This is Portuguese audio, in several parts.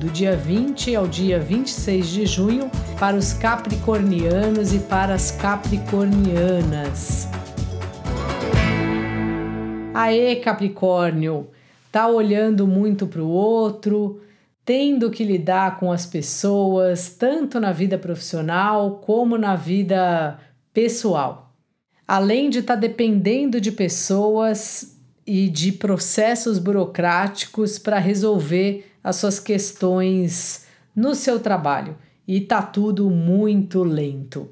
do dia 20 ao dia 26 de junho, para os capricornianos e para as capricornianas. Aê, Capricórnio! Tá olhando muito para o outro, tendo que lidar com as pessoas, tanto na vida profissional como na vida pessoal. Além de estar tá dependendo de pessoas e de processos burocráticos para resolver as suas questões no seu trabalho e tá tudo muito lento.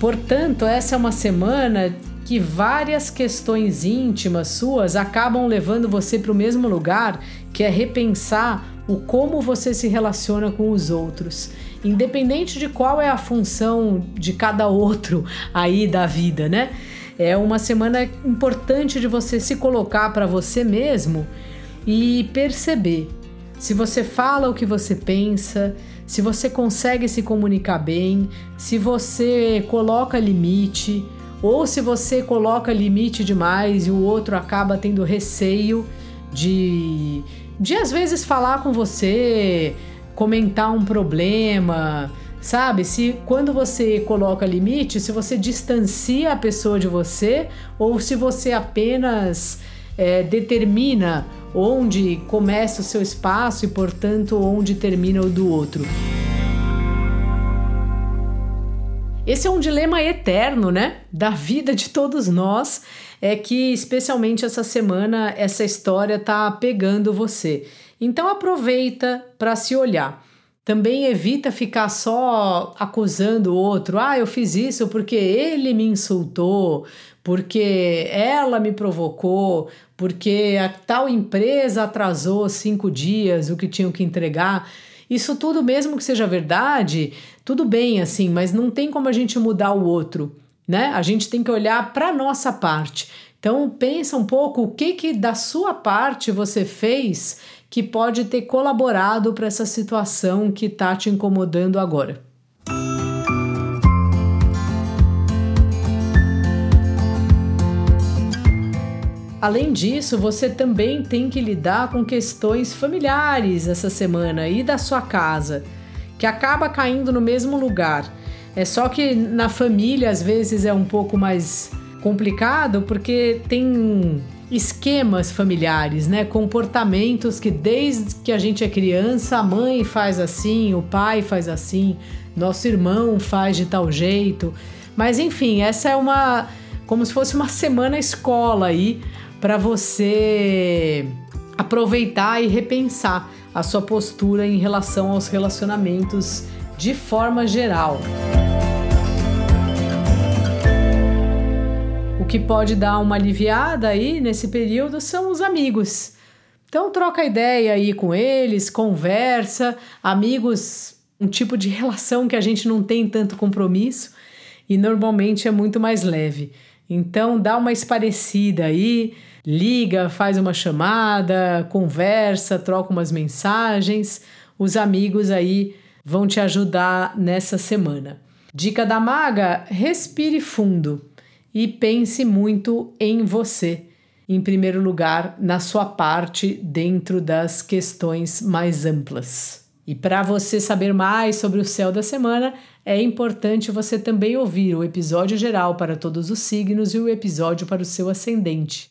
Portanto, essa é uma semana que várias questões íntimas suas acabam levando você para o mesmo lugar, que é repensar o como você se relaciona com os outros, independente de qual é a função de cada outro aí da vida, né? É uma semana importante de você se colocar para você mesmo e perceber se você fala o que você pensa, se você consegue se comunicar bem, se você coloca limite ou se você coloca limite demais e o outro acaba tendo receio de de às vezes falar com você, comentar um problema, sabe? Se quando você coloca limite, se você distancia a pessoa de você ou se você apenas é, determina onde começa o seu espaço e, portanto, onde termina o do outro. Esse é um dilema eterno, né? Da vida de todos nós é que, especialmente essa semana, essa história tá pegando você. Então aproveita para se olhar. Também evita ficar só acusando o outro. Ah, eu fiz isso porque ele me insultou, porque ela me provocou, porque a tal empresa atrasou cinco dias o que tinham que entregar. Isso tudo, mesmo que seja verdade, tudo bem assim, mas não tem como a gente mudar o outro né? A gente tem que olhar para nossa parte. Então pensa um pouco o que que da sua parte você fez que pode ter colaborado para essa situação que está te incomodando agora. Além disso, você também tem que lidar com questões familiares essa semana e da sua casa, que acaba caindo no mesmo lugar. É só que na família às vezes é um pouco mais complicado porque tem esquemas familiares, né? Comportamentos que desde que a gente é criança, a mãe faz assim, o pai faz assim, nosso irmão faz de tal jeito. Mas enfim, essa é uma como se fosse uma semana escola aí para você aproveitar e repensar a sua postura em relação aos relacionamentos de forma geral. O que pode dar uma aliviada aí nesse período são os amigos. Então troca ideia aí com eles, conversa, amigos, um tipo de relação que a gente não tem tanto compromisso e normalmente é muito mais leve. Então dá uma esparecida aí, liga, faz uma chamada, conversa, troca umas mensagens. Os amigos aí vão te ajudar nessa semana. Dica da maga: respire fundo e pense muito em você. Em primeiro lugar, na sua parte dentro das questões mais amplas. E para você saber mais sobre o céu da semana, é importante você também ouvir o episódio geral para todos os signos e o episódio para o seu ascendente.